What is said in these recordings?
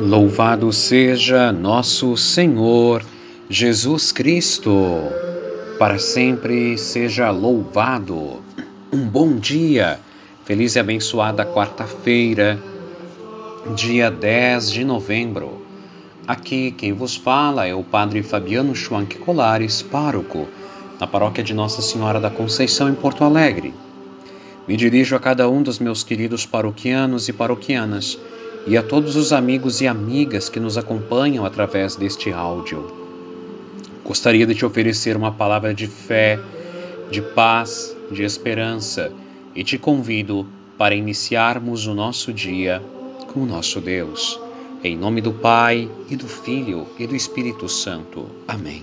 Louvado seja nosso Senhor Jesus Cristo, para sempre seja louvado. Um bom dia, feliz e abençoada quarta-feira, dia 10 de novembro. Aqui quem vos fala é o Padre Fabiano Schwank Colares, pároco, na paróquia de Nossa Senhora da Conceição, em Porto Alegre. Me dirijo a cada um dos meus queridos paroquianos e paroquianas e a todos os amigos e amigas que nos acompanham através deste áudio. Gostaria de te oferecer uma palavra de fé, de paz, de esperança e te convido para iniciarmos o nosso dia com o nosso Deus. Em nome do Pai e do Filho e do Espírito Santo. Amém.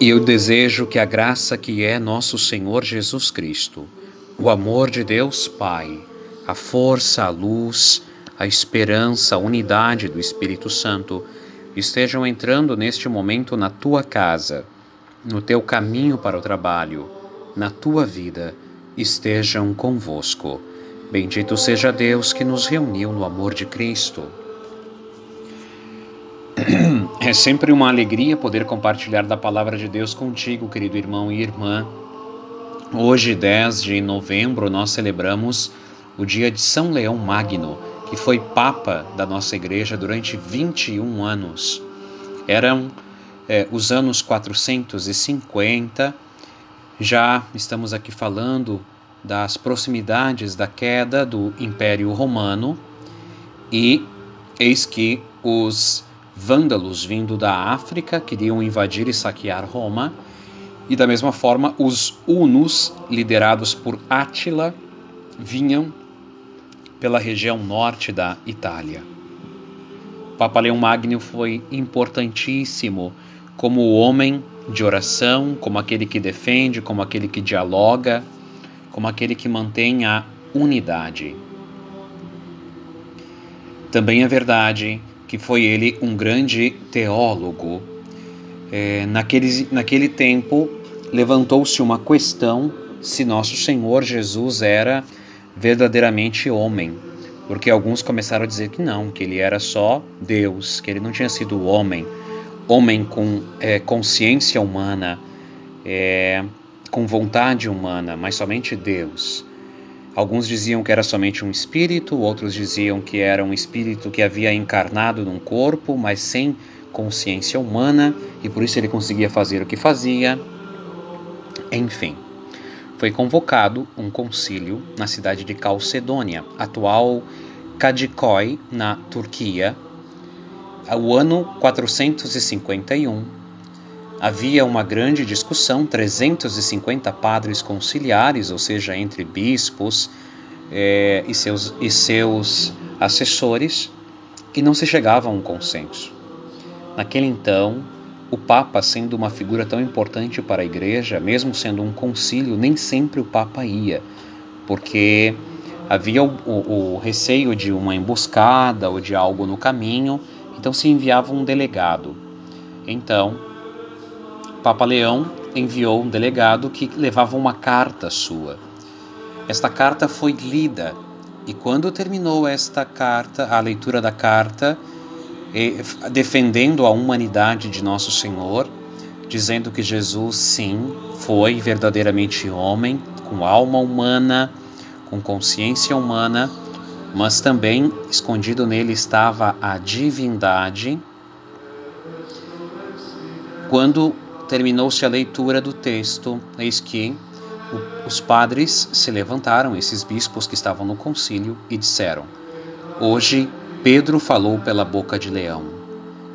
E eu desejo que a graça que é nosso Senhor Jesus Cristo, o amor de Deus Pai, a força, a luz, a esperança, a unidade do Espírito Santo estejam entrando neste momento na tua casa, no teu caminho para o trabalho, na tua vida, estejam convosco. Bendito seja Deus que nos reuniu no amor de Cristo. É sempre uma alegria poder compartilhar da palavra de Deus contigo, querido irmão e irmã. Hoje, 10 de novembro, nós celebramos o dia de São Leão Magno, que foi Papa da nossa igreja durante 21 anos. Eram é, os anos 450, já estamos aqui falando das proximidades da queda do Império Romano e eis que os vândalos vindo da África queriam invadir e saquear Roma e da mesma forma os hunos liderados por Átila vinham pela região norte da Itália. Papa Leão Magno foi importantíssimo como homem de oração, como aquele que defende, como aquele que dialoga, como aquele que mantém a unidade. Também é verdade que foi ele um grande teólogo. É, naquele, naquele tempo, levantou-se uma questão se nosso Senhor Jesus era verdadeiramente homem, porque alguns começaram a dizer que não, que ele era só Deus, que ele não tinha sido homem, homem com é, consciência humana, é, com vontade humana, mas somente Deus. Alguns diziam que era somente um espírito, outros diziam que era um espírito que havia encarnado num corpo, mas sem consciência humana, e por isso ele conseguia fazer o que fazia. Enfim foi convocado um concílio na cidade de Calcedônia, atual Kadikoy, na Turquia, o ano 451. Havia uma grande discussão, 350 padres conciliares, ou seja, entre bispos eh, e, seus, e seus assessores, e não se chegava a um consenso. Naquele então, o Papa, sendo uma figura tão importante para a Igreja, mesmo sendo um concílio, nem sempre o Papa ia, porque havia o, o, o receio de uma emboscada ou de algo no caminho, então se enviava um delegado. Então, Papa Leão enviou um delegado que levava uma carta sua. Esta carta foi lida e quando terminou esta carta, a leitura da carta, defendendo a humanidade de nosso Senhor, dizendo que Jesus, sim, foi verdadeiramente homem, com alma humana, com consciência humana, mas também escondido nele estava a divindade. Quando terminou-se a leitura do texto, eis que os padres se levantaram, esses bispos que estavam no concílio, e disseram: Hoje Pedro falou pela boca de leão,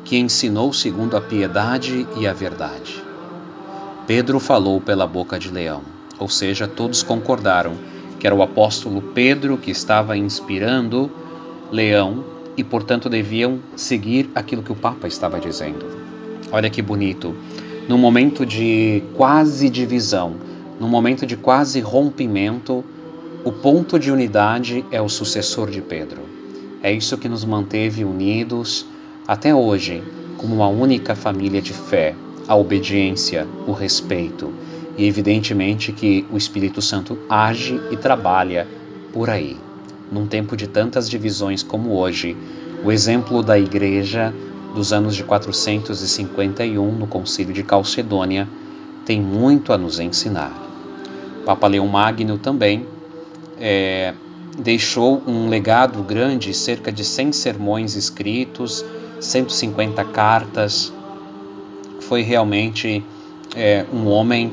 que ensinou segundo a piedade e a verdade. Pedro falou pela boca de leão, ou seja, todos concordaram que era o apóstolo Pedro que estava inspirando leão e, portanto, deviam seguir aquilo que o Papa estava dizendo. Olha que bonito. No momento de quase divisão, no momento de quase rompimento, o ponto de unidade é o sucessor de Pedro. É isso que nos manteve unidos até hoje, como uma única família de fé, a obediência, o respeito e, evidentemente, que o Espírito Santo age e trabalha por aí. num tempo de tantas divisões como hoje, o exemplo da igreja dos anos de 451 no Concílio de Calcedônia tem muito a nos ensinar. Papa Leão Magno também é, deixou um legado grande, cerca de 100 sermões escritos, 150 cartas. Foi realmente é, um homem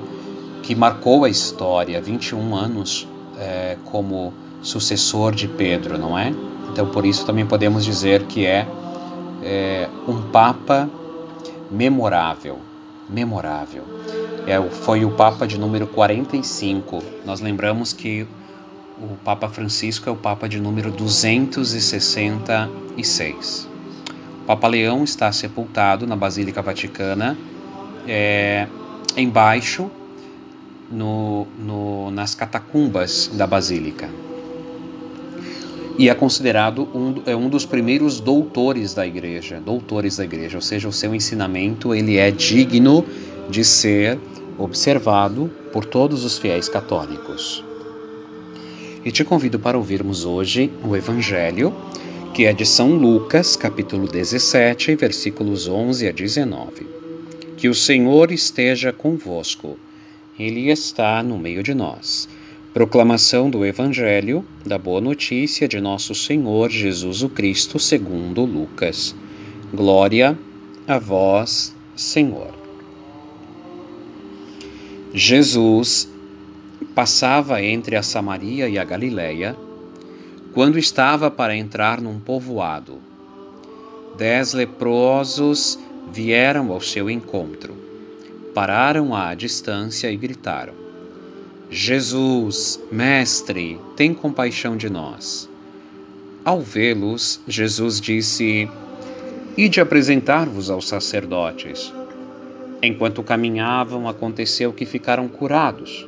que marcou a história, 21 anos é, como sucessor de Pedro, não é? Então, por isso também podemos dizer que é, é um Papa memorável, memorável. É, foi o Papa de número 45. Nós lembramos que o Papa Francisco é o Papa de número 266. O Papa Leão está sepultado na Basílica Vaticana, é, embaixo, no, no, nas catacumbas da Basílica. E é considerado um, é um dos primeiros doutores da Igreja, doutores da Igreja, ou seja, o seu ensinamento ele é digno de ser observado por todos os fiéis católicos e te convido para ouvirmos hoje o Evangelho, que é de São Lucas, capítulo 17, versículos 11 a 19. Que o Senhor esteja convosco, Ele está no meio de nós. Proclamação do Evangelho da Boa Notícia de Nosso Senhor Jesus o Cristo, segundo Lucas. Glória a vós, Senhor. Jesus passava entre a Samaria e a Galiléia, quando estava para entrar num povoado. Dez leprosos vieram ao seu encontro, pararam à distância e gritaram: Jesus, Mestre, tem compaixão de nós. Ao vê-los, Jesus disse: Ide apresentar-vos aos sacerdotes. Enquanto caminhavam, aconteceu que ficaram curados.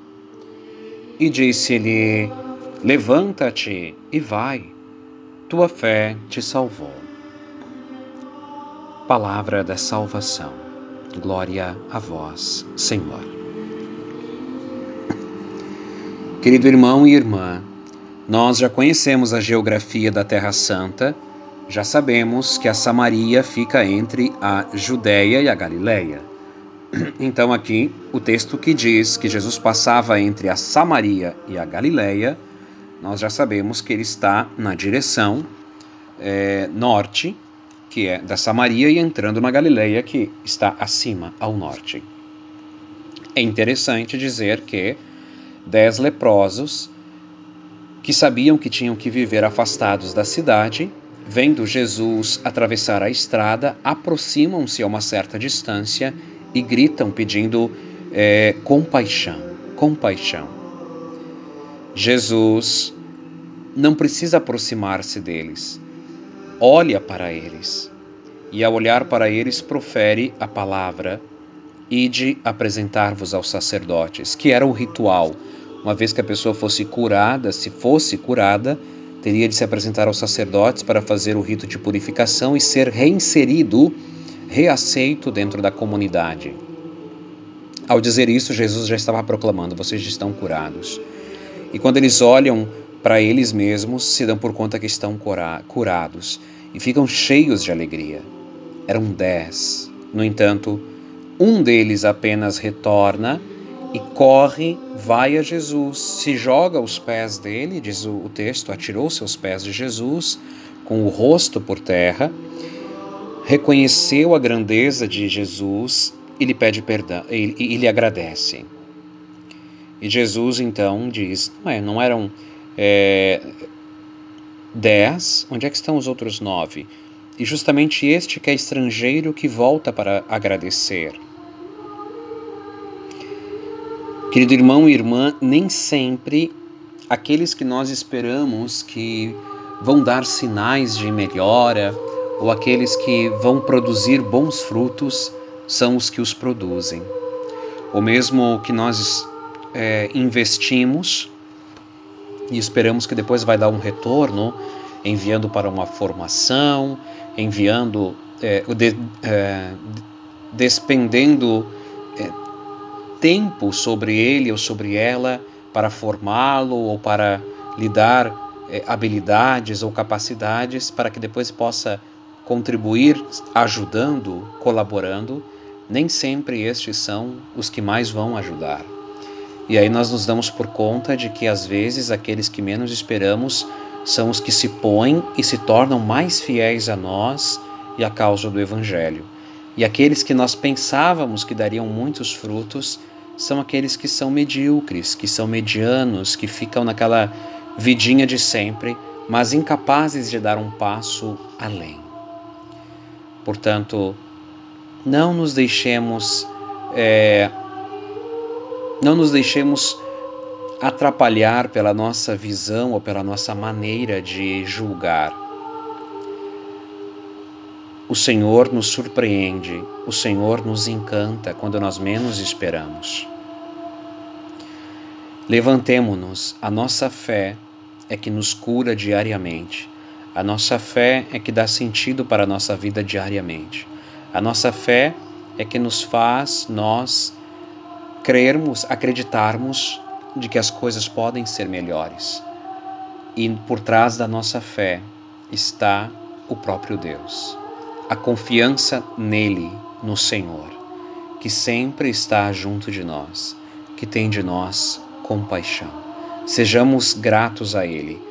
E disse-lhe: Levanta-te e vai, tua fé te salvou. Palavra da salvação. Glória a vós, Senhor. Querido irmão e irmã, nós já conhecemos a geografia da Terra Santa, já sabemos que a Samaria fica entre a Judéia e a Galileia. Então, aqui, o texto que diz que Jesus passava entre a Samaria e a Galileia, nós já sabemos que ele está na direção é, norte, que é da Samaria, e entrando na Galileia, que está acima, ao norte. É interessante dizer que dez leprosos que sabiam que tinham que viver afastados da cidade, vendo Jesus atravessar a estrada, aproximam-se a uma certa distância e gritam pedindo é, compaixão, compaixão. Jesus não precisa aproximar-se deles, olha para eles e, ao olhar para eles, profere a palavra: Ide apresentar-vos aos sacerdotes, que era o ritual. Uma vez que a pessoa fosse curada, se fosse curada, teria de se apresentar aos sacerdotes para fazer o rito de purificação e ser reinserido reaceito dentro da comunidade. Ao dizer isso, Jesus já estava proclamando: vocês estão curados. E quando eles olham para eles mesmos, se dão por conta que estão curados e ficam cheios de alegria. Eram dez. No entanto, um deles apenas retorna e corre, vai a Jesus, se joga aos pés dele, diz o texto, atirou-se aos pés de Jesus, com o rosto por terra, reconheceu a grandeza de Jesus e lhe pede perdão e, e, lhe agradece. E Jesus então diz: não, é, não eram é, dez, onde é que estão os outros nove? E justamente este que é estrangeiro que volta para agradecer. Querido irmão e irmã, nem sempre aqueles que nós esperamos que vão dar sinais de melhora ou aqueles que vão produzir bons frutos são os que os produzem. O mesmo que nós é, investimos e esperamos que depois vai dar um retorno, enviando para uma formação, enviando, é, de, é, despendendo é, tempo sobre ele ou sobre ela para formá-lo ou para lhe dar é, habilidades ou capacidades para que depois possa contribuir ajudando, colaborando, nem sempre estes são os que mais vão ajudar. E aí nós nos damos por conta de que às vezes aqueles que menos esperamos são os que se põem e se tornam mais fiéis a nós e à causa do Evangelho. E aqueles que nós pensávamos que dariam muitos frutos são aqueles que são medíocres, que são medianos, que ficam naquela vidinha de sempre, mas incapazes de dar um passo além. Portanto, não nos deixemos é, não nos deixemos atrapalhar pela nossa visão ou pela nossa maneira de julgar. O Senhor nos surpreende, o Senhor nos encanta quando nós menos esperamos. Levantemo-nos, a nossa fé é que nos cura diariamente. A nossa fé é que dá sentido para a nossa vida diariamente. A nossa fé é que nos faz nós crermos, acreditarmos de que as coisas podem ser melhores. E por trás da nossa fé está o próprio Deus. A confiança nele, no Senhor, que sempre está junto de nós, que tem de nós compaixão. Sejamos gratos a ele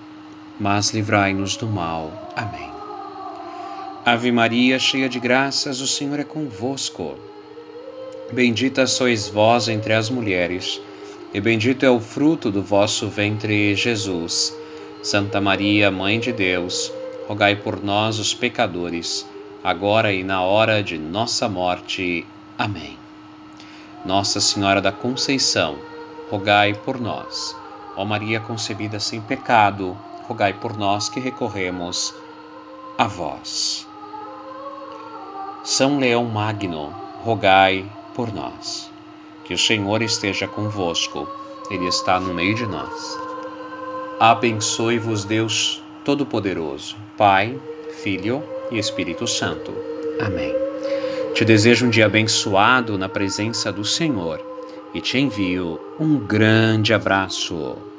mas livrai-nos do mal. Amém. Ave Maria, cheia de graças, o Senhor é convosco. Bendita sois vós entre as mulheres e bendito é o fruto do vosso ventre, Jesus. Santa Maria, Mãe de Deus, rogai por nós, os pecadores, agora e na hora de nossa morte. Amém. Nossa Senhora da Conceição, rogai por nós. Ó Maria concebida sem pecado, rogai por nós que recorremos a vós. São Leão Magno, rogai por nós. Que o Senhor esteja convosco, Ele está no meio de nós. Abençoe-vos, Deus Todo-Poderoso, Pai, Filho e Espírito Santo. Amém. Te desejo um dia abençoado na presença do Senhor e te envio um grande abraço.